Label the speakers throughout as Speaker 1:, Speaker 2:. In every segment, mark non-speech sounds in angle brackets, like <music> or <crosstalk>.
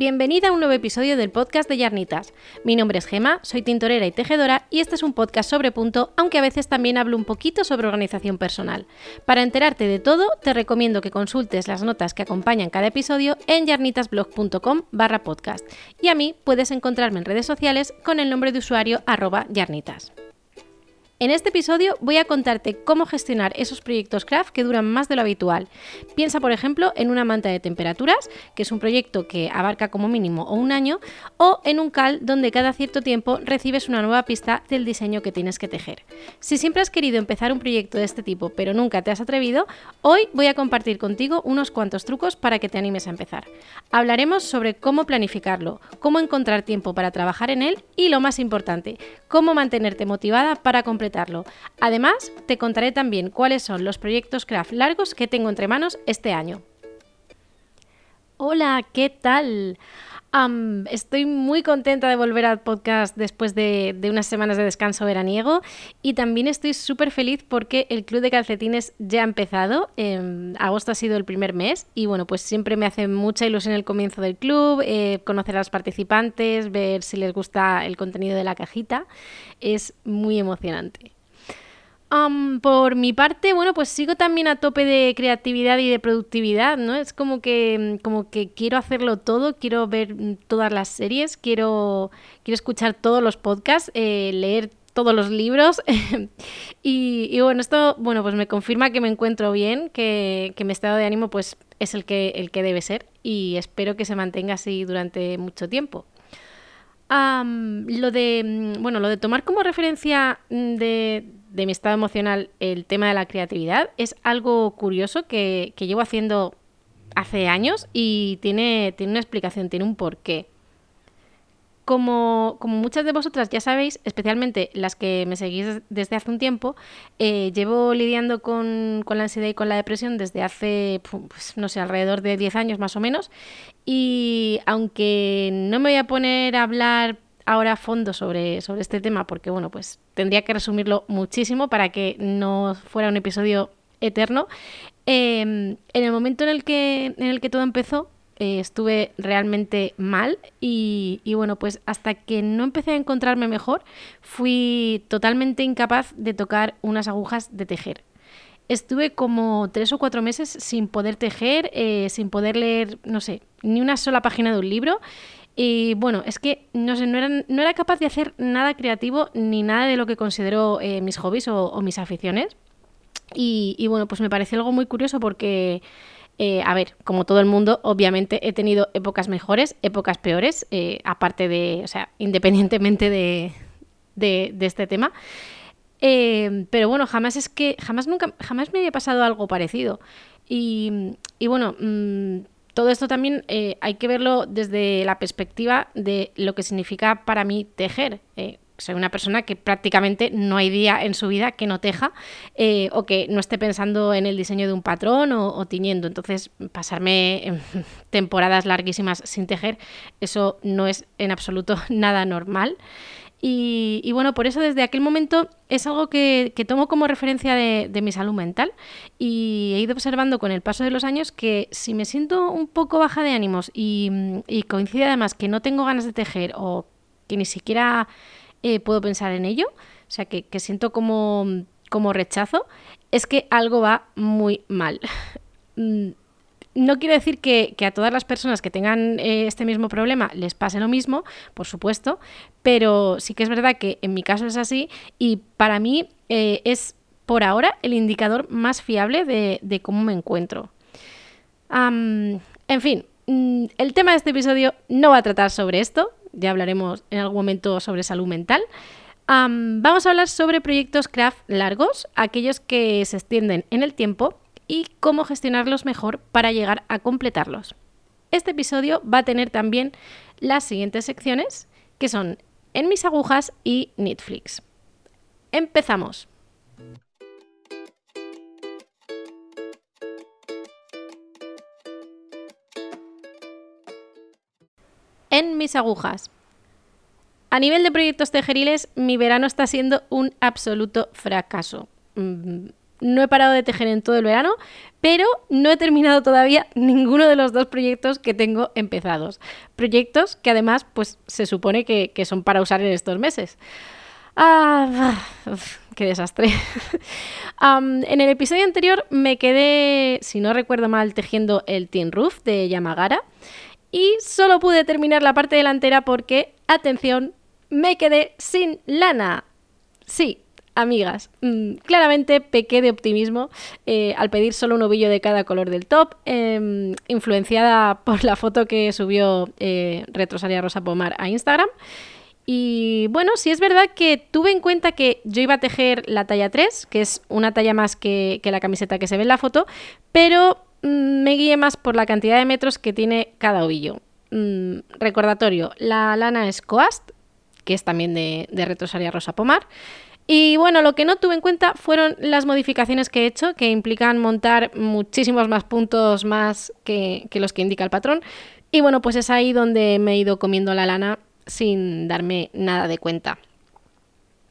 Speaker 1: Bienvenida a un nuevo episodio del podcast de Yarnitas. Mi nombre es Gema, soy tintorera y tejedora y este es un podcast sobre punto, aunque a veces también hablo un poquito sobre organización personal. Para enterarte de todo, te recomiendo que consultes las notas que acompañan cada episodio en yarnitasblog.com barra podcast. Y a mí puedes encontrarme en redes sociales con el nombre de usuario arroba yarnitas. En este episodio voy a contarte cómo gestionar esos proyectos craft que duran más de lo habitual. Piensa, por ejemplo, en una manta de temperaturas, que es un proyecto que abarca como mínimo un año, o en un cal donde cada cierto tiempo recibes una nueva pista del diseño que tienes que tejer. Si siempre has querido empezar un proyecto de este tipo pero nunca te has atrevido, hoy voy a compartir contigo unos cuantos trucos para que te animes a empezar. Hablaremos sobre cómo planificarlo, cómo encontrar tiempo para trabajar en él y lo más importante, cómo mantenerte motivada para completar Además, te contaré también cuáles son los proyectos craft largos que tengo entre manos este año. Hola, ¿qué tal? Estoy muy contenta de volver al podcast después de, unas semanas de descanso veraniego y también estoy súper feliz porque el club de calcetines ya ha empezado. Em, agosto ha sido el primer mes y bueno, pues siempre me hace mucha ilusión el comienzo del club, eh, conocer a los participantes, ver si les gusta el contenido de la cajita. Es muy emocionante por mi parte, bueno, pues sigo también a tope de creatividad y de productividad, ¿no? Es como que, mm, como que quiero hacerlo todo, quiero ver mm, todas las series, quiero, quiero escuchar todos los podcasts, eh, leer todos los libros. <laughs> y, bueno, esto, bueno, pues me confirma que me encuentro bien, que, mi estado de ánimo pues es el que, el que debe ser y espero que se mantenga así durante mucho tiempo. lo de, mm, bueno, lo de tomar como referencia de de mi estado emocional el tema de la creatividad es algo curioso que, llevo haciendo hace años y tiene, tiene una explicación, tiene un porqué. Como, como, muchas de vosotras ya sabéis, especialmente las que me seguís desde hace un tiempo, eh, llevo lidiando con, con, la ansiedad y con la depresión desde hace, pues, no sé, alrededor de 10 años más o menos. Y aunque no me voy a poner a hablar ahora a fondo sobre, sobre este tema porque, bueno, pues tendría que resumirlo muchísimo para que no fuera un episodio eterno. Em, en el momento en el que, en el que todo empezó, eh, estuve realmente mal y, y, bueno, pues hasta que no empecé a encontrarme mejor, fui totalmente incapaz de tocar unas agujas de tejer. Estuve como tres o cuatro meses sin poder tejer, eh, sin poder leer, no sé, ni una sola página de un libro y bueno, es que no sé, no era, no era capaz de hacer nada creativo ni nada de lo que considero eh, mis hobbies o, mis aficiones. Y, bueno, pues me pareció algo muy curioso porque, eh, a ver, como todo el mundo, obviamente he tenido épocas mejores, épocas peores, eh, aparte de, o sea, independientemente de, de, este tema. pero bueno, jamás es que, jamás nunca, jamás me había pasado algo parecido. Y, y bueno, mm, todo esto también eh, hay que verlo desde la perspectiva de lo que significa para mí tejer. Eh, soy una persona que prácticamente no hay día en su vida que no teja eh, o que no esté pensando en el diseño de un patrón o, o, tiñendo. Entonces, pasarme <laughs> temporadas larguísimas sin tejer, eso no es en absoluto <laughs> nada normal. Y, bueno, por eso desde aquel momento es algo que, tomo como referencia de, mi salud mental y he ido observando con el paso de los años que si me siento un poco baja de ánimos y, coincide además que no tengo ganas de tejer o que ni siquiera eh, puedo pensar en ello, o sea que, que siento como, como rechazo, es que algo va muy mal. <laughs> No quiero decir que, a todas las personas que tengan eh, este mismo problema les pase lo mismo, por supuesto, pero sí que es verdad que en mi caso es así y para mí eh, es por ahora el indicador más fiable de, cómo me encuentro. en fin, mm, el tema de este episodio no va a tratar sobre esto, ya hablaremos en algún momento sobre salud mental. vamos a hablar sobre proyectos craft largos, aquellos que se extienden en el tiempo y cómo gestionarlos mejor para llegar a completarlos. Este episodio va a tener también las siguientes secciones, que son En mis agujas y Netflix. Empezamos. En mis agujas. A nivel de proyectos tejeriles, mi verano está siendo un absoluto fracaso. No he parado de tejer en todo el verano, pero no he terminado todavía <laughs> ninguno de los dos proyectos que tengo empezados. Proyectos que además pues se supone que, son para usar en estos meses. Ah, qué desastre. <laughs> en el episodio anterior me quedé, si no recuerdo mal, tejiendo el Tin Roof de Yamagara y solo pude terminar la parte delantera porque, atención, me quedé sin lana. Sí, amigas, mm, claramente pequé de optimismo eh, al pedir solo un ovillo de cada color del top, em, influenciada por la foto que subió eh, Retrosaria Rosa Pomar a Instagram. Y bueno, sí es verdad que tuve en cuenta que yo iba a tejer la talla 3, que es una talla más que, la camiseta que se ve en la foto, pero mm, me guié más por la cantidad de metros que tiene cada ovillo. Mm, recordatorio, la lana es Coast, que es también de, de Retrosaria Rosa Pomar. Y bueno, lo que no tuve en cuenta fueron las modificaciones que he hecho, que implican montar muchísimos más puntos más que, los que indica el patrón. Y bueno, pues es ahí donde me he ido comiendo la lana sin darme nada de cuenta.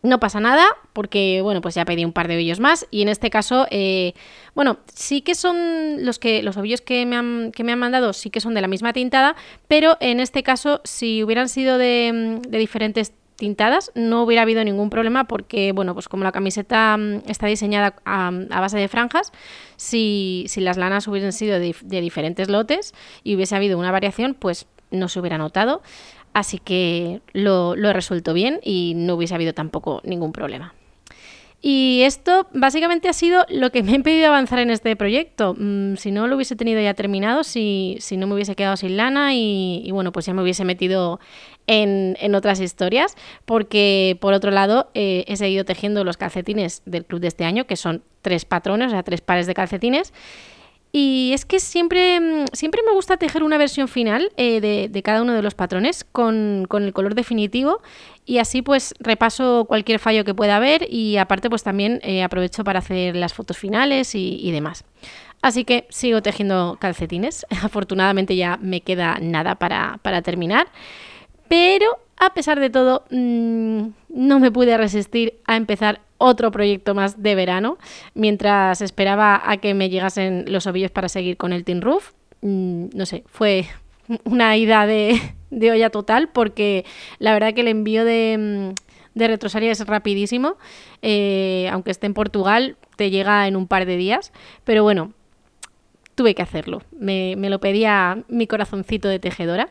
Speaker 1: No pasa nada, porque bueno, pues ya pedí un par de ovillos más. Y en este caso, eh, bueno, sí que son los que los ovillos que me, han, que me han mandado, sí que son de la misma tintada, pero en este caso, si hubieran sido de, de diferentes tintadas, no hubiera habido ningún problema porque, bueno, pues como la camiseta mm, está diseñada a, base de franjas, si, las lanas hubiesen sido de, diferentes lotes y hubiese habido una variación, pues no se hubiera notado. Así que lo, lo he resuelto bien y no hubiese habido tampoco ningún problema. Y esto básicamente ha sido lo que me ha impedido avanzar en este proyecto. Mm, si no lo hubiese tenido ya terminado, si, no me hubiese quedado sin lana y, bueno, pues ya me hubiese metido en, otras historias, porque por otro lado eh, he seguido tejiendo los calcetines del club de este año, que son tres patrones, o sea, tres pares de calcetines. Y es que siempre, mm, siempre me gusta tejer una versión final eh, de, cada uno de los patrones con, el color definitivo y así pues repaso cualquier fallo que pueda haber y aparte pues también eh, aprovecho para hacer las fotos finales y, demás. Así que sigo tejiendo calcetines. <laughs> Afortunadamente ya me queda nada para, para terminar. Pero a pesar de todo, mm, no me pude resistir a empezar otro proyecto más de verano, mientras esperaba a que me llegasen los ovillos para seguir con el Tin Roof. Mm, no sé, fue <laughs> una ida de, olla total porque la verdad que el envío de, mm, de es rapidísimo, eh, aunque esté en Portugal, te llega en un par de días, pero bueno, tuve que hacerlo, me, me lo pedía mi corazoncito de tejedora.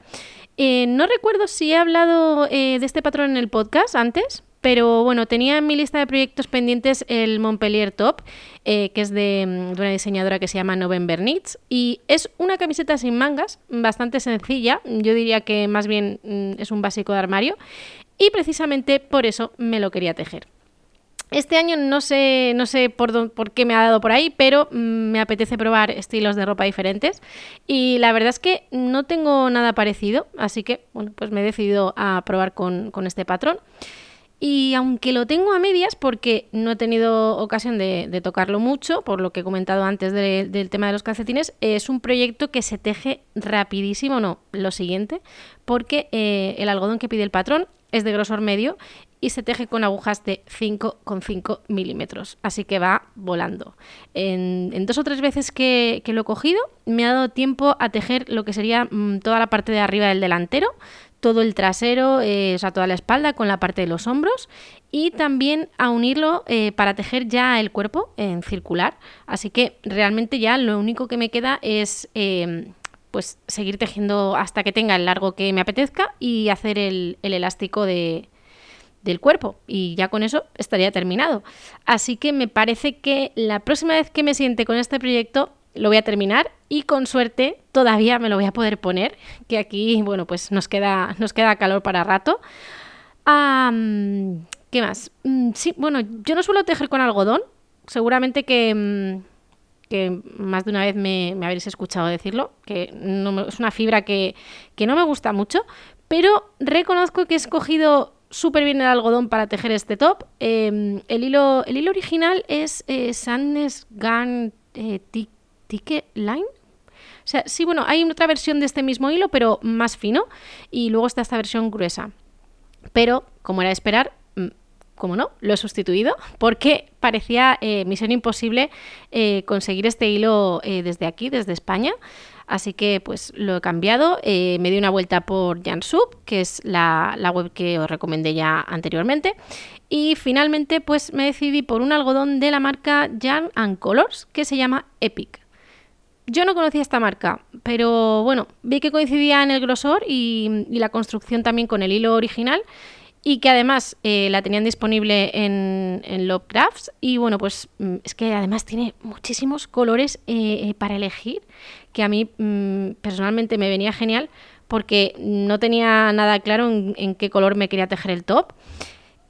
Speaker 1: Eh, no recuerdo si he hablado eh, de este patrón en el podcast antes, pero bueno, tenía en mi lista de proyectos pendientes el Montpellier Top, eh, que es de, mm, una diseñadora que se llama November Knits. Y es una camiseta sin mangas, bastante sencilla. Yo diría que más bien mm, es un básico de armario. Y precisamente por eso me lo quería tejer. Este año no sé, no sé por, por, qué me ha dado por ahí, pero mm, me apetece probar estilos de ropa diferentes. Y la verdad es que no tengo nada parecido, así que bueno, pues me he decidido a probar con, este patrón. Y aunque lo tengo a medias, porque no he tenido ocasión de, tocarlo mucho, por lo que he comentado antes del tema de los calcetines, es un proyecto que se teje rapidísimo, no, lo siguiente, porque eh, el algodón que pide el patrón es de grosor medio y se teje con agujas de 5,5 milímetros, así que va volando. En, dos o tres veces que, lo he cogido, me ha dado tiempo a tejer lo que sería mm, toda la parte de arriba del delantero, todo el trasero, eh, o sea, toda la espalda con la parte de los hombros y también a unirlo eh, para tejer ya el cuerpo en circular. Así que realmente ya lo único que me queda es... Em, pues seguir tejiendo hasta que tenga el largo que me apetezca y hacer el elástico de, del cuerpo y ya con eso estaría terminado. Así que me parece que la próxima vez que me siente con este proyecto lo voy a terminar y con suerte todavía me lo voy a poder poner, que aquí, bueno, pues nos queda, nos queda calor para rato. ¿Qué más? Mm, sí, bueno, yo no suelo tejer con algodón, seguramente que, mm, que más de una vez me, habréis escuchado decirlo, que no es una fibra que, que no me gusta mucho, pero reconozco que he escogido súper bien el algodón para tejer este top. Em, el, hilo, el hilo original es eh, Sandnes Garn eh, Ticket Line. O sea, sí, bueno, hay otra versión de este mismo hilo, pero más fino. Y luego está esta versión gruesa. Pero, como era de esperar, mm, como no, lo he sustituido porque parecía eh, misión imposible eh, conseguir este hilo eh, desde aquí, desde España. Así que pues lo he cambiado, me di una vuelta por Jansub, que es la, la, web que os recomendé ya anteriormente, y finalmente pues me decidí por un algodón de la marca Yarn and Colors que se llama Epic. Yo no conocía esta marca, pero bueno, vi que coincidía en el grosor y, la construcción también con el hilo original y que además eh, la tenían disponible en, en Lovecrafts y bueno, pues mm, es que además tiene muchísimos colores eh, eh, para elegir que a mí mm, personalmente me venía genial porque no tenía nada claro en qué color me quería tejer el top.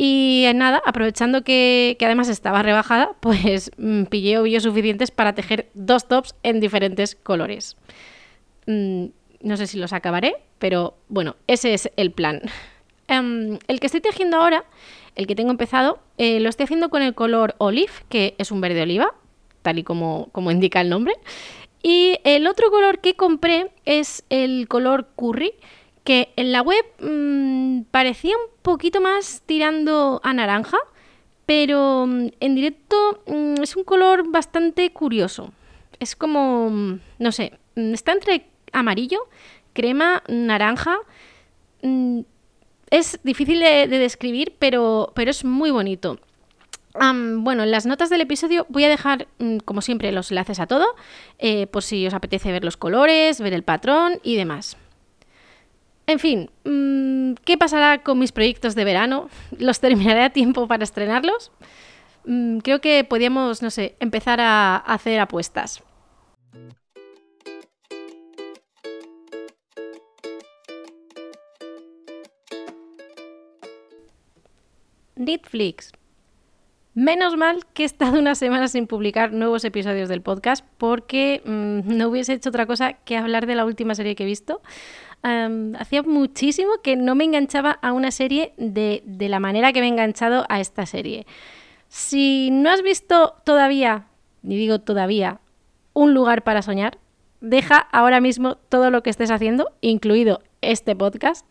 Speaker 1: Y nada, aprovechando que, además estaba rebajada, <laughs> pues mm, pillé ovillos suficientes para tejer dos tops en diferentes colores. Mm, no sé si los acabaré, pero bueno, ese es el plan. <laughs> Em, el que estoy tejiendo ahora, el que tengo empezado, eh, lo estoy haciendo con el color olive, que es un verde oliva, tal y como, como indica el nombre. Y el otro color que compré es el color curry, que en la web mmm, parecía un poquito más tirando a naranja, pero mm, en directo mmm, es un color bastante curioso. Es como, mm, no sé, está entre amarillo, crema, naranja. Es difícil de, de describir, pero, pero, es muy bonito. Bueno, en las notas del episodio voy a dejar, como siempre, los enlaces a todo, eh, por si os apetece ver los colores, ver el patrón y demás. En fin, mm, ¿qué pasará con mis proyectos de verano? <laughs> ¿Los terminaré a tiempo para estrenarlos? Mm, creo que podríamos, no sé, empezar a hacer apuestas. Netflix. Menos mal que he estado una semana sin publicar nuevos episodios del podcast porque mm, no hubiese hecho otra cosa que hablar de la última serie que he visto hacía muchísimo que no me enganchaba a una serie de, de la manera que me he enganchado a esta serie. Si no has visto todavía, ni digo todavía, un lugar para soñar, deja ahora mismo todo lo que estés haciendo, incluido este podcast,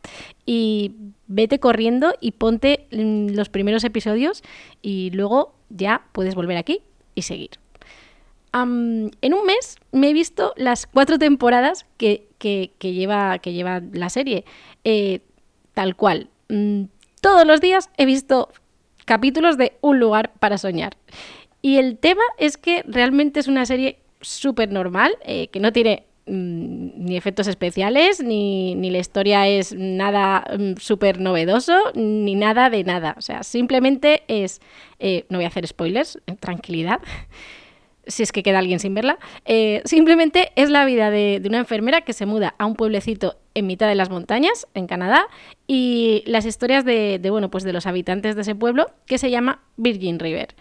Speaker 1: y vete corriendo y ponte los primeros episodios y luego ya puedes volver aquí y seguir en un mes me he visto las cuatro temporadas que, lleva, la serie. Eh, tal cual. Mm, todos los días he visto capítulos de Un lugar para soñar. Y el tema es que realmente es una serie súper normal, eh, que no tiene mm, ni efectos especiales, ni, la historia es nada mm, súper novedoso, ni nada de nada. O sea, simplemente es, eh, no voy a hacer spoilers, tranquilidad, si es que queda alguien sin verla, eh, simplemente es la vida de, una enfermera que se muda a un pueblecito en mitad de las montañas, en Canadá, y las historias de, bueno, pues de los habitantes de ese pueblo, que se llama Virgin River.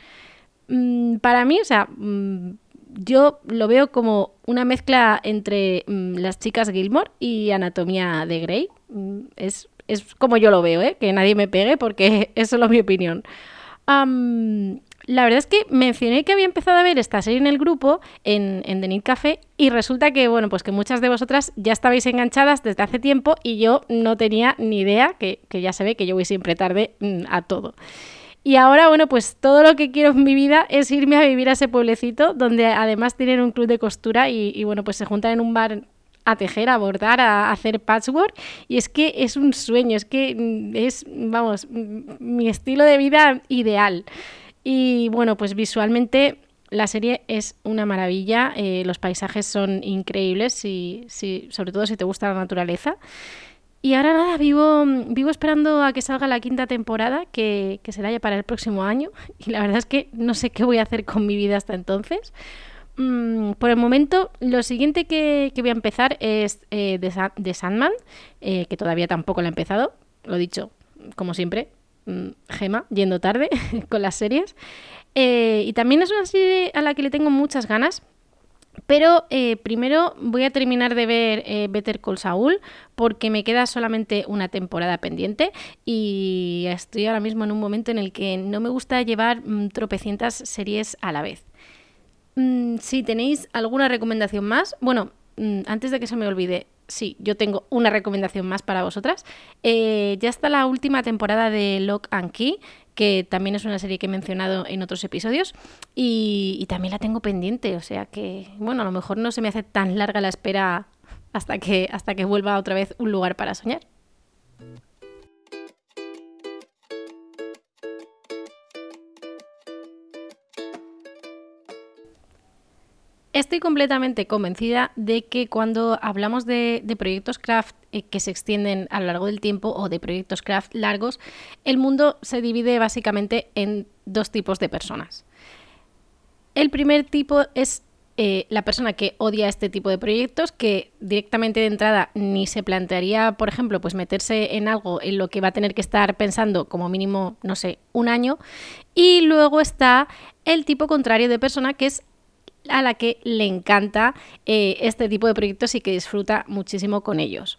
Speaker 1: Mm, para mí, o sea, mm, yo lo veo como una mezcla entre mm, las chicas Gilmore y Anatomía de Grey. es, como yo lo veo, ¿eh? que nadie me pegue porque <laughs> es solo mi opinión. La verdad es que mencioné que había empezado a ver esta serie en el grupo, en, en The Need Café, y resulta que, bueno, pues que muchas de vosotras ya estabais enganchadas desde hace tiempo y yo no tenía ni idea, que, ya se ve que yo voy siempre tarde mm, a todo. Y ahora, bueno, pues todo lo que quiero en mi vida es irme a vivir a ese pueblecito, donde además tienen un club de costura y, bueno, pues se juntan en un bar a tejer, a bordar, a hacer patchwork. Y es que es un sueño, es que mm, es, vamos, mi estilo de vida ideal. Y bueno, pues visualmente la serie es una maravilla, eh, los paisajes son increíbles, y, sobre todo si te gusta la naturaleza. Y ahora nada, vivo, vivo esperando a que salga la quinta temporada, que, que será ya para el próximo año. <laughs> Y la verdad es que no sé qué voy a hacer con mi vida hasta entonces. Mm, por el momento, lo siguiente que, voy a empezar es eh, de, Sandman, eh, que todavía tampoco lo he empezado, lo dicho, como siempre, Gema, yendo tarde <laughs> con las series. Eh, y también es una serie a la que le tengo muchas ganas. Pero eh, primero voy a terminar de ver eh, Better Call Saul porque me queda solamente una temporada pendiente y estoy ahora mismo en un momento en el que no me gusta llevar mm, tropecientas series a la vez. Mm, si tenéis alguna recomendación más, bueno, antes de que se me olvide, sí, yo tengo una recomendación más para vosotras. Eh, ya está la última temporada de Lock and Key, que también es una serie que he mencionado en otros episodios y, y también la tengo pendiente, o sea que, bueno, a lo mejor no se me hace tan larga la espera hasta que, hasta que vuelva otra vez un lugar para soñar. Estoy completamente convencida de que cuando hablamos de, proyectos craft eh, que se extienden a lo largo del tiempo o de proyectos craft largos, el mundo se divide básicamente en dos tipos de personas. El primer tipo es eh, la persona que odia este tipo de proyectos, que directamente de entrada ni se plantearía, por ejemplo, pues meterse en algo en lo que va a tener que estar pensando como mínimo, no sé, un año. Y luego está el tipo contrario de persona, que es a la que le encanta eh, este tipo de proyectos y que disfruta muchísimo con ellos.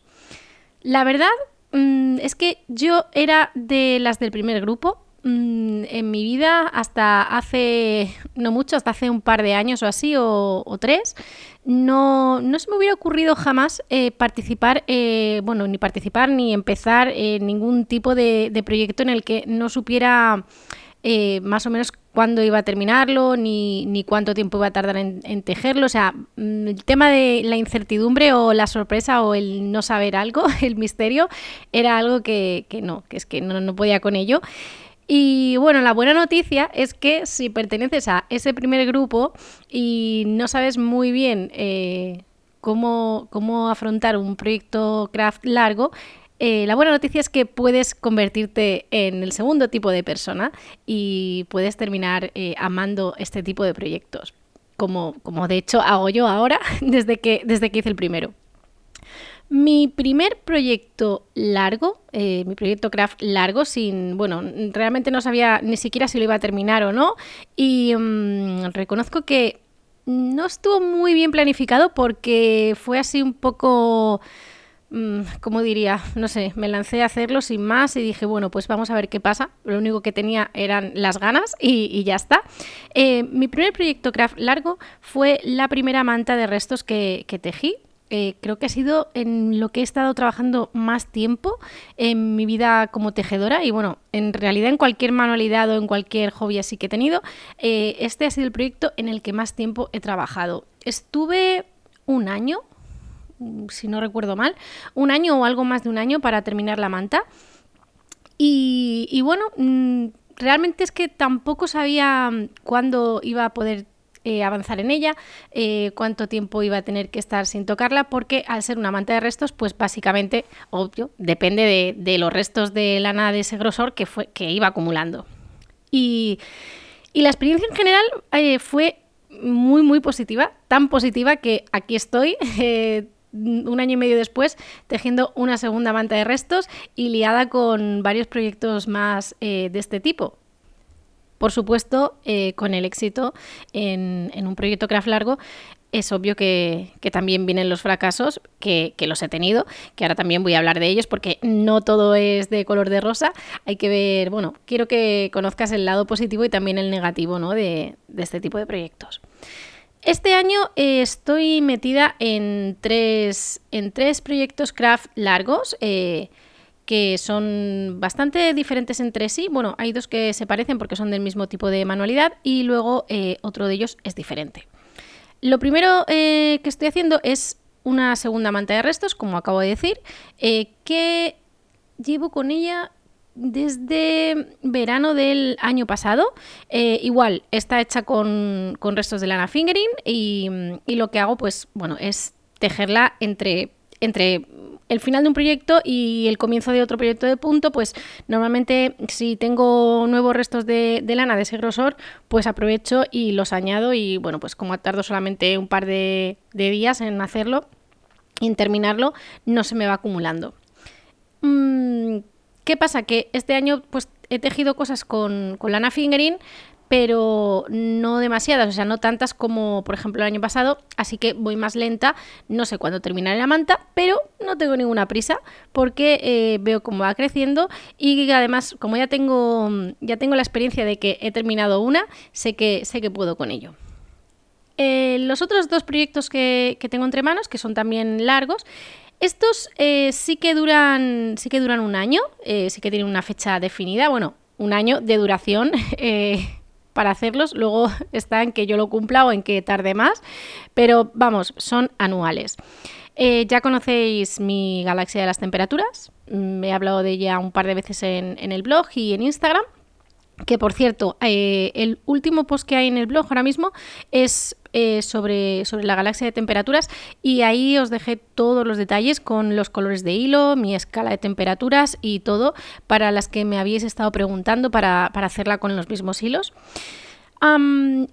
Speaker 1: La verdad mm, es que yo era de las del primer grupo. Mm, en mi vida, hasta hace, no mucho, hasta hace un par de años o así, o, tres, no, no, se me hubiera ocurrido jamás eh, participar, eh, bueno, ni participar ni empezar en ningún tipo de proyecto en el que no supiera eh, más o menos cuándo iba a terminarlo, ni, ni cuánto tiempo iba a tardar en, tejerlo. O sea, mm, el tema de la incertidumbre o la sorpresa o el no saber algo, <laughs> el misterio, era algo que, no, que es que no, no podía con ello. Y bueno, la buena noticia es que si perteneces a ese primer grupo y no sabes muy bien eh, cómo, cómo afrontar un proyecto craft largo, eh, la buena noticia es que puedes convertirte en el segundo tipo de persona y puedes terminar eh, amando este tipo de proyectos, como, como de hecho hago yo ahora <laughs> desde que, desde que hice el primero. Mi primer proyecto largo, eh, mi proyecto craft largo, sin, bueno, realmente no sabía ni siquiera si lo iba a terminar o no, y mm, reconozco que no estuvo muy bien planificado porque fue así un poco como diría, no sé, me lancé a hacerlo sin más y dije, bueno, pues vamos a ver qué pasa. Lo único que tenía eran las ganas y, ya está. Eh, mi primer proyecto craft largo fue la primera manta de restos que, tejí. Eh, creo que ha sido en lo que he estado trabajando más tiempo en mi vida como tejedora y bueno, en realidad en cualquier manualidad o en cualquier hobby así que he tenido, eh, este ha sido el proyecto en el que más tiempo he trabajado. Estuve un año si no recuerdo mal, un año o algo más de un año para terminar la manta. Y, bueno, mm, realmente es que tampoco sabía cuándo iba a poder eh, avanzar en ella, eh, cuánto tiempo iba a tener que estar sin tocarla, porque al ser una manta de restos, pues básicamente, obvio, depende de, los restos de lana de ese grosor que, fue, que iba acumulando. Y, la experiencia en general eh, fue muy, muy positiva, tan positiva que aquí estoy. <laughs> un año y medio después tejiendo una segunda manta de restos y liada con varios proyectos más eh, de este tipo. Por supuesto, eh, con el éxito en, un proyecto craft largo, es obvio que, también vienen los fracasos, que, los he tenido, que ahora también voy a hablar de ellos porque no todo es de color de rosa. Hay que ver, bueno, quiero que conozcas el lado positivo y también el negativo de, de este tipo de proyectos. Este año eh, estoy metida en tres, en tres proyectos craft largos. Eh, que son bastante diferentes entre sí. Bueno, hay dos que se parecen porque son del mismo tipo de manualidad y luego eh, otro de ellos es diferente. Lo primero que estoy haciendo es una segunda manta de restos, como acabo de decir, que llevo con ella desde verano del año pasado. Eh, igual, está hecha con, restos de lana fingering y, lo que hago, pues, bueno, es tejerla entre, entre el final de un proyecto y el comienzo de otro proyecto de punto, pues normalmente si tengo nuevos restos de, lana de ese grosor, pues aprovecho y los añado y bueno, pues como tardo solamente un par de, días en hacerlo y en terminarlo, no se me va acumulando. Mm, ¿Qué pasa? Que este año pues he tejido cosas con, lana fingering, pero no demasiadas, o sea, no tantas como por ejemplo el año pasado, así que voy más lenta, no sé cuándo terminaré la manta, pero no tengo ninguna prisa porque eh, veo cómo va creciendo y además como ya tengo, ya tengo la experiencia de que he terminado una, sé que, sé que puedo con ello. Eh, los otros dos proyectos que tengo entre manos, que son también largos, estos eh, sí, que duran, sí que duran un año, eh, sí que tienen una fecha definida. Bueno, un año de duración. <laughs> Eh, para hacerlos, luego está en que yo lo cumpla o en que tarde más, pero vamos, son anuales. Ya conocéis mi galaxia de las temperaturas, me mm, he hablado de ella un par de veces en el blog y en Instagram que por cierto, el último post que hay en el blog ahora mismo es eh, sobre, sobre la galaxia de temperaturas y ahí os dejé todos los detalles con los colores de hilo, mi escala de temperaturas y todo para las que me habéis estado preguntando para, hacerla con los mismos hilos.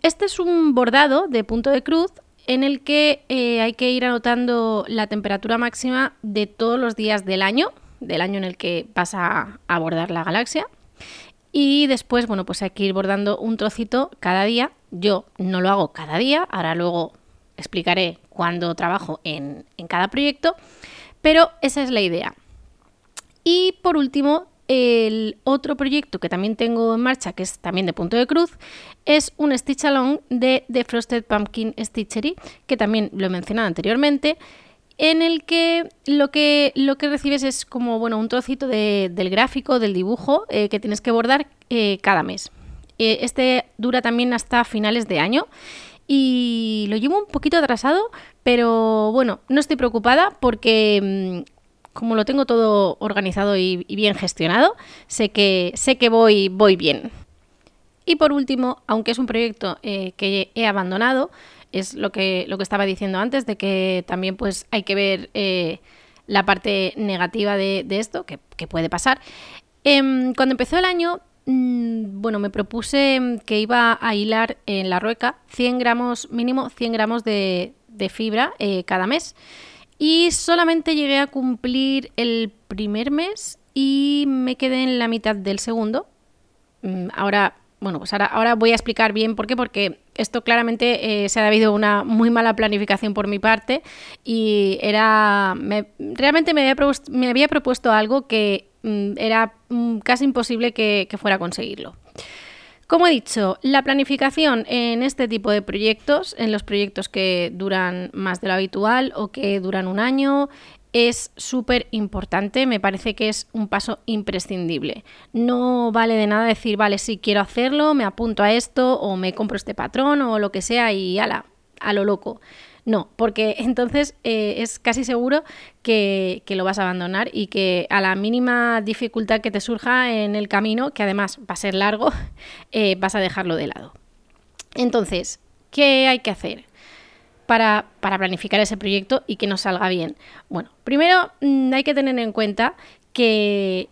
Speaker 1: este es un bordado de punto de cruz en el que eh, hay que ir anotando la temperatura máxima de todos los días del año, del año en el que vas a abordar la galaxia. Y después, bueno, pues hay que ir bordando un trocito cada día. Yo no lo hago cada día, ahora luego explicaré cuándo trabajo en, cada proyecto, pero esa es la idea. Y por último, el otro proyecto que también tengo en marcha, que es también de punto de cruz, es un Stitch Along de The Frosted Pumpkin Stitchery, que también lo he mencionado anteriormente, en el que lo que, lo que recibes es como bueno, un trocito del gráfico, del dibujo eh, que tienes que bordar eh, cada mes. Eh, este dura también hasta finales de año y lo llevo un poquito atrasado, pero bueno, no estoy preocupada porque mm, como lo tengo todo organizado y, bien gestionado, sé que, sé que voy, voy bien. Y por último, aunque es un proyecto que he abandonado, es lo que, lo que estaba diciendo antes, de que también pues hay que ver eh, la parte negativa de, esto, que, puede pasar. Em, cuando empezó el año, bueno, me propuse que iba a hilar en la rueca 100 gramos, mínimo 100 gramos de, fibra eh, cada mes. Y solamente llegué a cumplir el primer mes y me quedé en la mitad del segundo. Mm, ahora bueno, pues ahora, ahora voy a explicar bien por qué, porque esto claramente eh, se ha habido una muy mala planificación por mi parte y era realmente me había, me había, propuesto algo que mm, era mm, casi imposible que, que fuera a conseguirlo. Como he dicho, la planificación en este tipo de proyectos, en los proyectos que duran más de lo habitual o que duran un año, es súper importante, me parece que es un paso imprescindible. No vale de nada decir, vale, sí quiero hacerlo, me apunto a esto o me compro este patrón o lo que sea y ala, a lo loco. No, porque entonces eh, es casi seguro que, lo vas a abandonar y que a la mínima dificultad que te surja en el camino, que además va a ser largo, <laughs> eh, vas a dejarlo de lado. Entonces, ¿qué hay que hacer? para, planificar ese proyecto y que nos salga bien? Bueno, primero mm, hay que tener en cuenta que,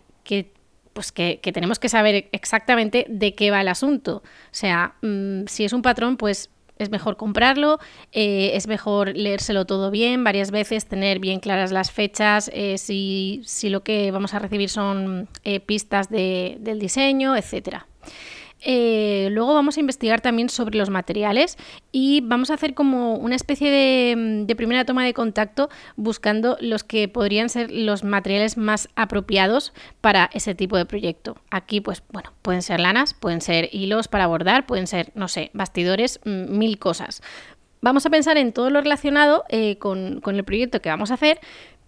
Speaker 1: pues que, tenemos que saber exactamente de qué va el asunto. O sea, mm, si es un patrón, pues es mejor comprarlo, eh, es mejor leérselo todo bien varias veces, tener bien claras las fechas, eh, si, si, lo que vamos a recibir son eh, pistas de, del diseño, etcétera. Eh, luego vamos a investigar también sobre los materiales y vamos a hacer como una especie mm, de, primera toma de contacto buscando los que podrían ser los materiales más apropiados para ese tipo de proyecto. Aquí, pues bueno, pueden ser lanas, pueden ser hilos para bordar, pueden ser, no sé, bastidores, mm, mil cosas. Vamos a pensar en todo lo relacionado eh, con, con el proyecto que vamos a hacer,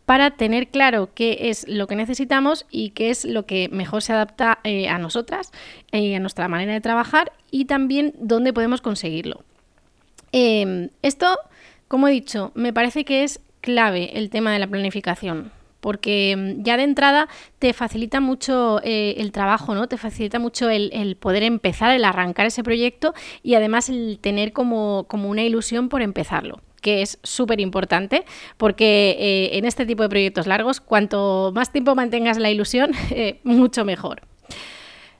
Speaker 1: para tener claro qué es lo que necesitamos y qué es lo que mejor se adapta eh, a nosotras, y eh, a nuestra manera de trabajar y también dónde podemos conseguirlo. Em, esto, como he dicho, me parece que es clave el tema de la planificación porque em, ya de entrada te facilita mucho eh, el trabajo, ¿no? Te facilita mucho el, poder empezar, el arrancar ese proyecto y además el tener como, como una ilusión por empezarlo que es súper importante, porque eh, en este tipo de proyectos largos, cuanto más tiempo mantengas la ilusión, <laughs> eh, mucho mejor.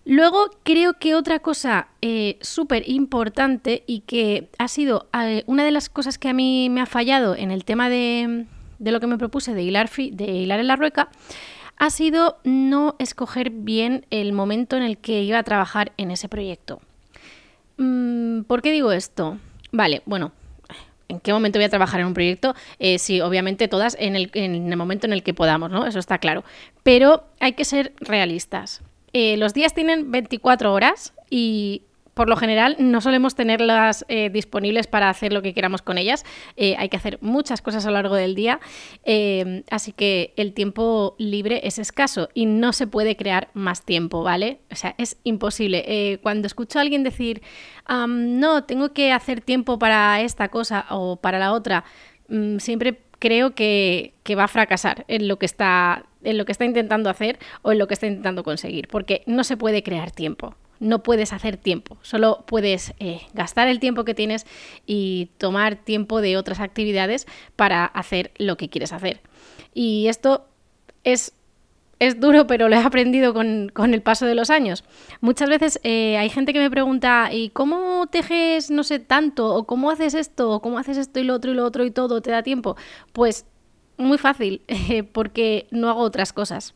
Speaker 1: Luego creo que otra cosa eh, súper importante y que ha sido una de las cosas que a mí me ha fallado en el tema de, lo que me propuse de hilar, de hilar en la rueca, ha sido no escoger bien el momento en el que iba a trabajar en ese proyecto. Mm, ¿Por qué digo esto? Vale, bueno, en qué momento voy a trabajar en un proyecto, eh, sí, obviamente todas en el, en el, momento en el que podamos, ¿no? Eso está claro. Pero hay que ser realistas. Eh, los días tienen 24 horas y por lo general no solemos tenerlas eh, disponibles para hacer lo que queramos con ellas. Eh, hay que hacer muchas cosas a lo largo del día, eh, así que el tiempo libre es escaso y no se puede crear más tiempo, ¿vale? O sea, es imposible. cuando escucho a alguien decir, no, tengo que hacer tiempo para esta cosa o para la otra, mm, siempre creo que, que, va a fracasar en lo que está en lo que está intentando hacer o en lo que está intentando conseguir, porque no se puede crear tiempo no puedes hacer tiempo, solo puedes eh, gastar el tiempo que tienes y tomar tiempo de otras actividades para hacer lo que quieres hacer. Y esto es, es duro, <laughs> pero lo he aprendido con, el paso de los años. Muchas veces eh, hay gente que me pregunta, ¿y cómo tejes, no sé, tanto? ¿O cómo haces esto? ¿O cómo haces esto y lo otro y lo otro y todo? ¿Te da tiempo? Pues muy fácil, <laughs> porque no hago otras cosas.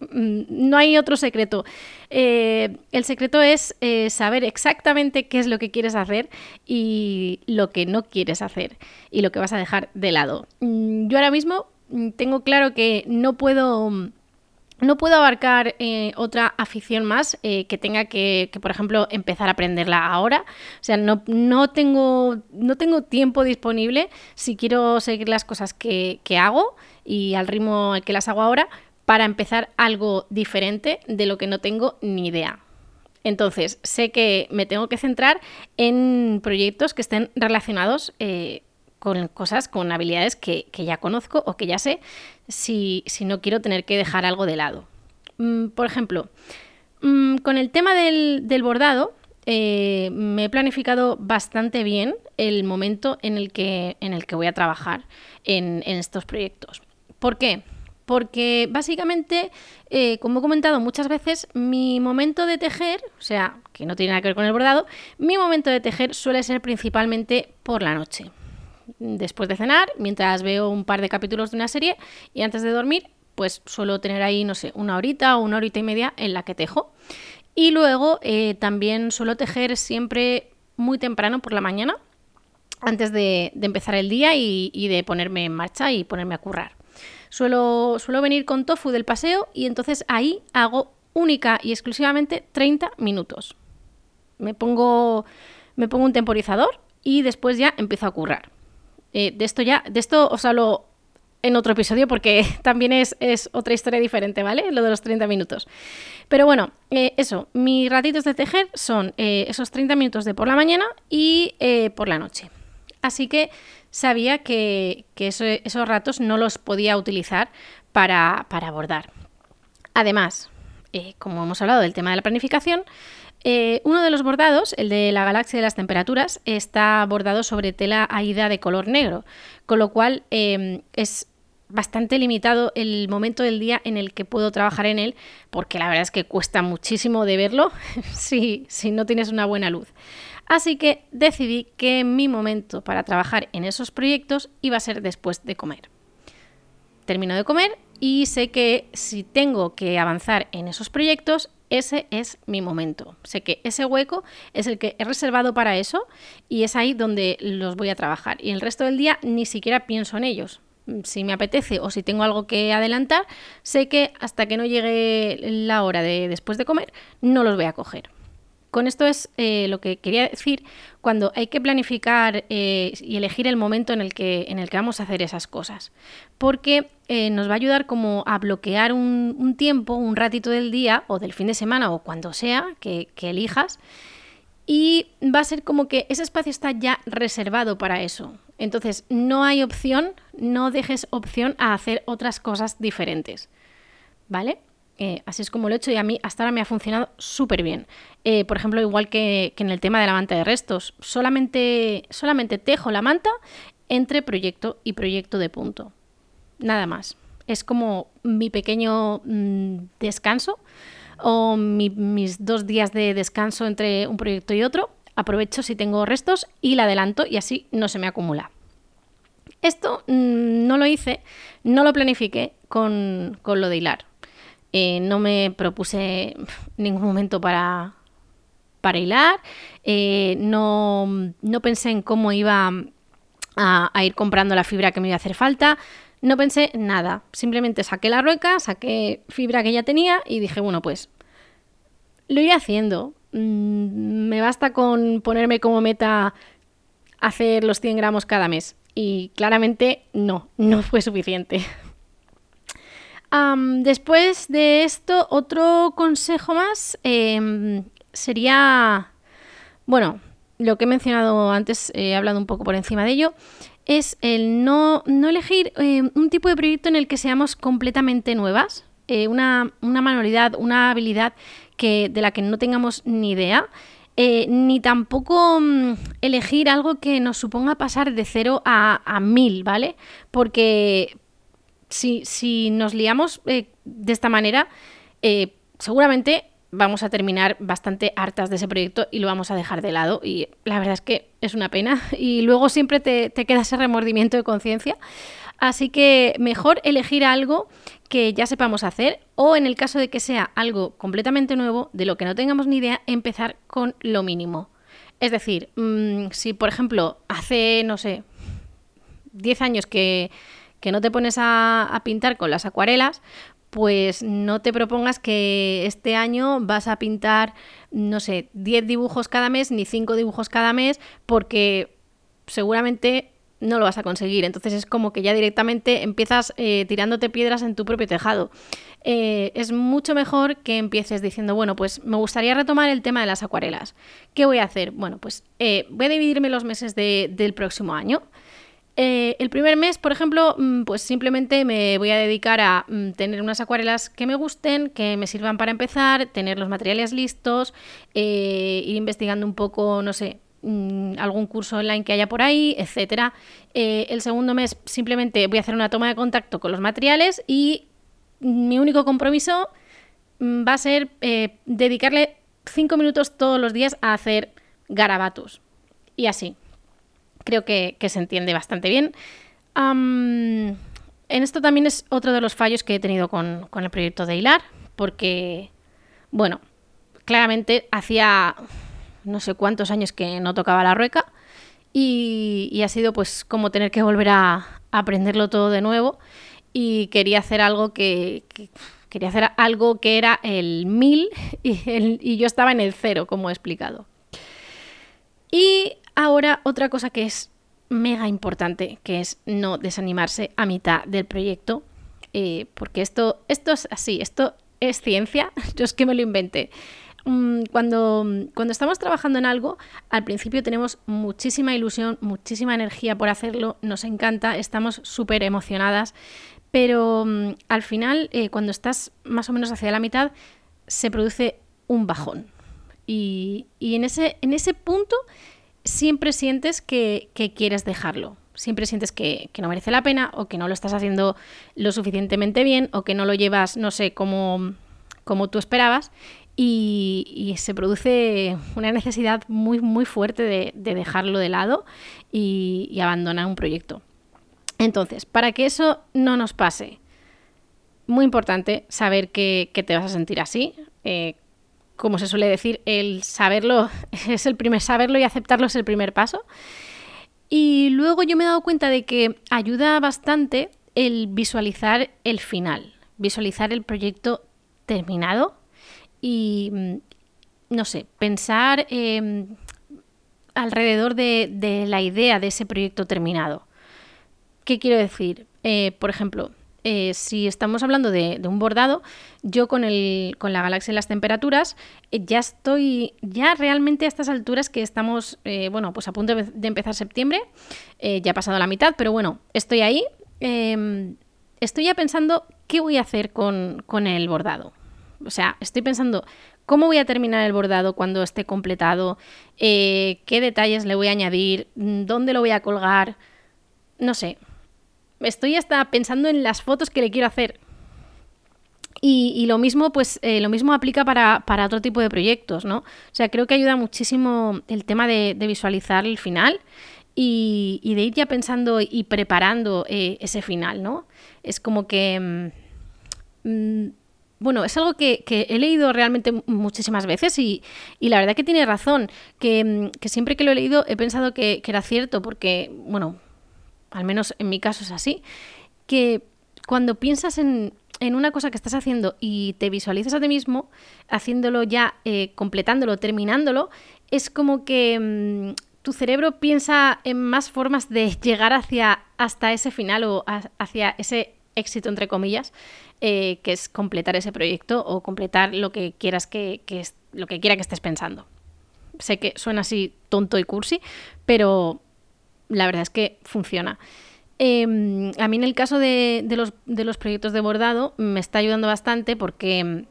Speaker 1: Mm, no hay otro secreto. Eh, el secreto es eh, saber exactamente qué es lo que quieres hacer y lo que no quieres hacer y lo que vas a dejar de lado. Mm, yo ahora mismo mm, tengo claro que no puedo no puedo abarcar eh, otra afición más que tenga que, por ejemplo, empezar a aprenderla ahora. O sea, no, no, tengo, no tengo tiempo disponible si quiero seguir las cosas que, que hago y al ritmo que las hago ahora para empezar algo diferente de lo que no tengo ni idea. Entonces, sé que me tengo que centrar en proyectos que estén relacionados eh, con cosas, con habilidades que, ya conozco o que ya sé, si, no quiero tener que dejar algo de lado. Mm, por ejemplo, mm, con el tema del, bordado, eh, me he planificado bastante bien el momento en el que, voy a trabajar en, en estos proyectos. ¿Por qué? Porque básicamente, eh, como he comentado muchas veces, mi momento de tejer, o sea, que no tiene nada que ver con el bordado, mi momento de tejer suele ser principalmente por la noche. Después de cenar, mientras veo un par de capítulos de una serie y antes de dormir, pues suelo tener ahí, no sé, una horita o una horita y media en la que tejo. Y luego eh, también suelo tejer siempre muy temprano por la mañana, antes de, empezar el día y de ponerme en marcha y ponerme a currar. Suelo, suelo venir con tofu del paseo y entonces ahí hago única y exclusivamente 30 minutos. Me pongo, me pongo un temporizador y después ya empiezo a currar. Eh, de esto ya, de esto os hablo en otro episodio porque <laughs> también es, otra historia diferente, ¿vale? Lo de los 30 minutos. Pero bueno, eh, eso, mis ratitos de tejer son eh, esos 30 minutos de por la mañana y por la noche. Así que sabía que, esos ratos no los podía utilizar para, para bordar. Además, eh, como hemos hablado del tema de la planificación, eh, uno de los bordados, el de la galaxia de las temperaturas, está bordado sobre tela aída de color negro, con lo cual em, es bastante limitado el momento del día en el que puedo trabajar en él, porque la verdad es que cuesta muchísimo de verlo <laughs> si no tienes una buena luz. Así que decidí que mi momento para trabajar en esos proyectos iba a ser después de comer. Termino de comer y sé que si tengo que avanzar en esos proyectos, ese es mi momento. Sé que ese hueco es el que he reservado para eso y es ahí donde los voy a trabajar. Y el resto del día ni siquiera pienso en ellos. Si me apetece o si tengo algo que adelantar, sé que hasta que no llegue la hora de después de comer, no los voy a coger. Con esto es eh, lo que quería decir cuando hay que planificar eh, y elegir el momento en el, que, en el que vamos a hacer esas cosas. Porque eh, nos va a ayudar como a bloquear un, tiempo, un ratito del día o del fin de semana o cuando sea que, que elijas. Y va a ser como que ese espacio está ya reservado para eso. Entonces, no hay opción, no dejes opción a hacer otras cosas diferentes. ¿Vale? Eh, así es como lo he hecho y a mí hasta ahora me ha funcionado súper bien. Eh, por ejemplo, igual que, en el tema de la manta de restos, solamente, solamente tejo la manta entre proyecto y proyecto de punto. Nada más. Es como mi pequeño mm, descanso o mis dos días de descanso entre un proyecto y otro. Aprovecho si tengo restos y la adelanto y así no se me acumula. Esto mm, no lo hice, no lo planifiqué con, con lo de hilar eh, no me propuse <laughs> ningún momento para, para hilar, eh, no, pensé en cómo iba a, ir comprando la fibra que me iba a hacer falta, no pensé nada, simplemente saqué la rueca, saqué fibra que ya tenía y dije, bueno, pues lo iré haciendo. mm, me basta con ponerme como meta hacer los 100 gramos cada mes. Y claramente no, <laughs> no fue suficiente. Después de esto, otro consejo más em, sería, bueno, lo que he mencionado antes, he hablado un poco por encima de ello, es el no, elegir em, un tipo de proyecto en el que seamos completamente nuevas, eh, una, manualidad, una habilidad que, de la que no tengamos ni idea. Eh, ni tampoco mm, elegir algo que nos suponga pasar de cero a, a mil, ¿vale? Porque, si, nos liamos eh, de esta manera, eh, seguramente vamos a terminar bastante hartas de ese proyecto y lo vamos a dejar de lado. Y la verdad es que es una pena. <laughs> Y luego siempre te, queda ese remordimiento de conciencia. Así que mejor elegir algo que ya sepamos hacer o en el caso de que sea algo completamente nuevo, de lo que no tengamos ni idea, empezar con lo mínimo. Es decir, mm, si por ejemplo hace, no sé, 10 años que que no te pones a, pintar con las acuarelas, pues no te propongas que este año vas a pintar, no sé, 10 dibujos cada mes ni 5 dibujos cada mes, porque seguramente no lo vas a conseguir. Entonces es como que ya directamente empiezas eh, tirándote piedras en tu propio tejado. Eh, es mucho mejor que empieces diciendo, bueno, pues me gustaría retomar el tema de las acuarelas. ¿Qué voy a hacer? Bueno, pues eh, voy a dividirme los meses del próximo año. Eh, el primer mes, por ejemplo, mm, pues simplemente me voy a dedicar a mm, tener unas acuarelas que me gusten, que me sirvan para empezar, tener los materiales listos, eh, ir investigando un poco, no sé, mm, algún curso online que haya por ahí, etcétera. Eh, el segundo mes simplemente voy a hacer una toma de contacto con los materiales y mi único compromiso va a ser dedicarle cinco minutos todos los días a hacer garabatos. Y así creo que, se entiende bastante bien. en esto también es otro de los fallos que he tenido con, el proyecto de Hilar, porque, bueno, claramente hacía no sé cuántos años que no tocaba la rueca y, ha sido pues como tener que volver a, aprenderlo todo de nuevo y quería hacer algo que, quería hacer algo que era el 1000 y, y yo estaba en el cero, como he explicado. Y Ahora, otra cosa que es mega importante, que es no desanimarse a mitad del proyecto, eh, porque esto, esto es así, esto es ciencia, <laughs> yo es que me lo inventé. Mm, cuando, cuando estamos trabajando en algo, al principio tenemos muchísima ilusión, muchísima energía por hacerlo, nos encanta, estamos súper emocionadas, pero mm, al final, eh, cuando estás más o menos hacia la mitad, se produce un bajón. Y, y en, ese, en ese punto siempre sientes que, quieres dejarlo. Siempre sientes que, no merece la pena o que no lo estás haciendo lo suficientemente bien o que no lo llevas, no sé, como, tú esperabas. Y, se produce una necesidad muy, muy fuerte de, dejarlo de lado y, abandonar un proyecto. Entonces, para que eso no nos pase, muy importante saber que, te vas a sentir así. Eh, como se suele decir, el saberlo <laughs> es el primer saberlo y aceptarlo es el primer paso. Y luego yo me he dado cuenta de que ayuda bastante el visualizar el final, visualizar el proyecto terminado y, mm, no sé, pensar em, alrededor de, la idea de ese proyecto terminado. ¿Qué quiero decir? Eh, por ejemplo, eh, si estamos hablando de, un bordado, yo con, el, con la galaxia y las temperaturas eh, ya estoy, ya realmente a estas alturas que estamos, eh, bueno, pues a punto de, empezar septiembre, ya ha pasado la mitad, pero bueno, estoy ahí, em, estoy ya pensando qué voy a hacer con, con el bordado. O sea, estoy pensando cómo voy a terminar el bordado cuando esté completado, qué detalles le voy a añadir, dónde lo voy a colgar, no sé, estoy hasta pensando en las fotos que le quiero hacer. Y, lo mismo, pues, eh, lo mismo aplica para, otro tipo de proyectos, ¿no? O sea, creo que ayuda muchísimo el tema de, visualizar el final y, de ir ya pensando y preparando eh, ese final, ¿no? Es como que. Mm, mm, bueno, es algo que, he leído realmente muchísimas veces y, la verdad que tiene razón, mm, que, siempre que lo he leído he pensado que, que era cierto, porque, bueno, al menos en mi caso es así, que cuando piensas en, en una cosa que estás haciendo y te visualizas a ti mismo, haciéndolo ya, eh, completándolo, terminándolo, es como que mm, tu cerebro piensa en más formas de llegar hacia hasta ese final o hacia ese éxito, entre comillas, eh, que es completar ese proyecto o completar lo que quieras que, es, lo que quiera que estés pensando. Sé que suena así tonto y cursi, pero la verdad es que funciona. Em, a mí en el caso de, los, proyectos de bordado me está ayudando bastante porque em,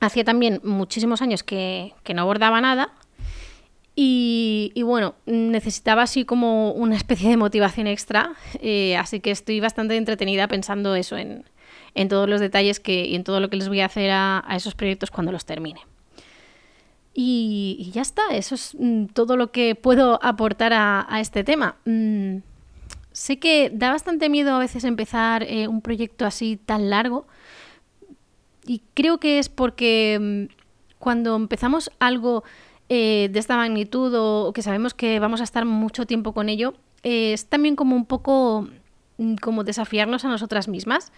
Speaker 1: hacía también muchísimos años que, no bordaba nada y, bueno, necesitaba así como una especie de motivación extra, eh, así que estoy bastante entretenida pensando eso en, todos los detalles que, y en todo lo que les voy a hacer a, esos proyectos cuando los termine. Y, ya está, eso es mm, todo lo que puedo aportar a, este tema. Mm, Sé que da bastante miedo a veces empezar eh, un proyecto así tan largo. Y creo que es porque mm, cuando empezamos algo eh, de esta magnitud o, que sabemos que vamos a estar mucho tiempo con ello, eh, es también como un poco como desafiarnos a nosotras mismas.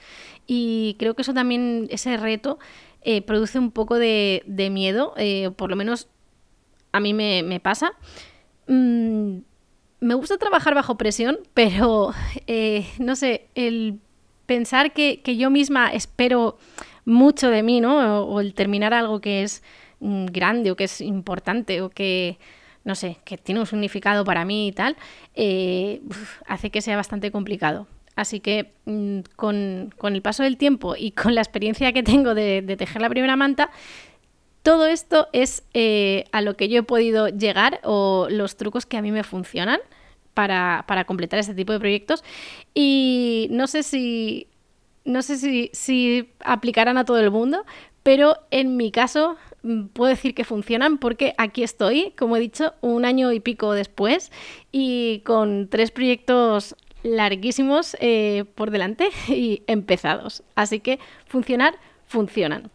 Speaker 1: Y creo que eso también, ese reto, produce un poco de, miedo, por lo menos a mí me, pasa. Mm, me gusta trabajar bajo presión, <laughs> pero eh, no sé, el pensar que, yo misma espero mucho de mí, ¿no? O, el terminar algo que es mm, grande o que es importante o que, no sé, que tiene un significado para mí y tal, eh, hace que sea bastante complicado. Así que mm, con, el paso del tiempo y <laughs> con la experiencia que tengo de, tejer la primera manta, todo esto es eh, a lo que yo he podido llegar o los trucos que a mí me funcionan para, completar este tipo de proyectos. Y no sé si. No sé si, si aplicarán a todo el mundo, pero en mi caso mm, puedo decir que funcionan porque aquí estoy, como he dicho, un año y pico después y con tres proyectos larguísimos eh, por delante <laughs> y empezados. Así que funcionar, funcionan.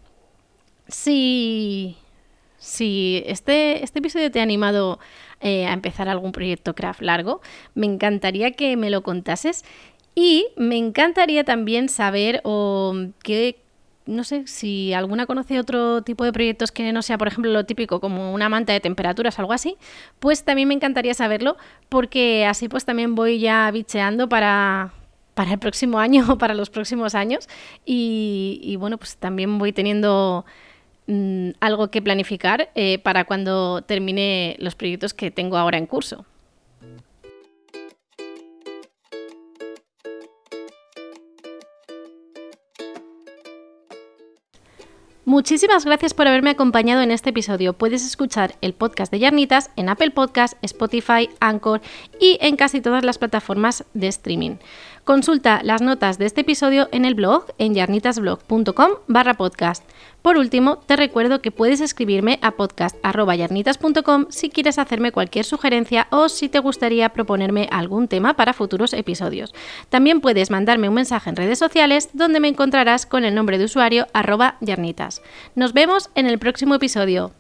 Speaker 1: Si, si este, este episodio te ha animado eh, a empezar algún proyecto craft largo, me encantaría que me lo contases y me encantaría también saber qué no sé si alguna conoce otro tipo de proyectos que no sea, por ejemplo, lo típico como una manta de temperaturas, algo así, pues también me encantaría saberlo porque así pues también voy ya bicheando para, para el próximo año o <laughs> para los próximos años y, bueno, pues también voy teniendo Mm, algo que planificar eh, para cuando termine los proyectos que tengo ahora en curso. Muchísimas gracias por haberme acompañado en este episodio. Puedes escuchar el podcast de Yarnitas en Apple Podcast, Spotify, Anchor y en casi todas las plataformas de streaming. Consulta las notas de este episodio en el blog en yarnitasblog.com barra podcast. Por último, te recuerdo que puedes escribirme a podcast.yarnitas.com si quieres hacerme cualquier sugerencia o si te gustaría proponerme algún tema para futuros episodios. También puedes mandarme un mensaje en redes sociales donde me encontrarás con el nombre de usuario arroba yarnitas. Nos vemos en el próximo episodio.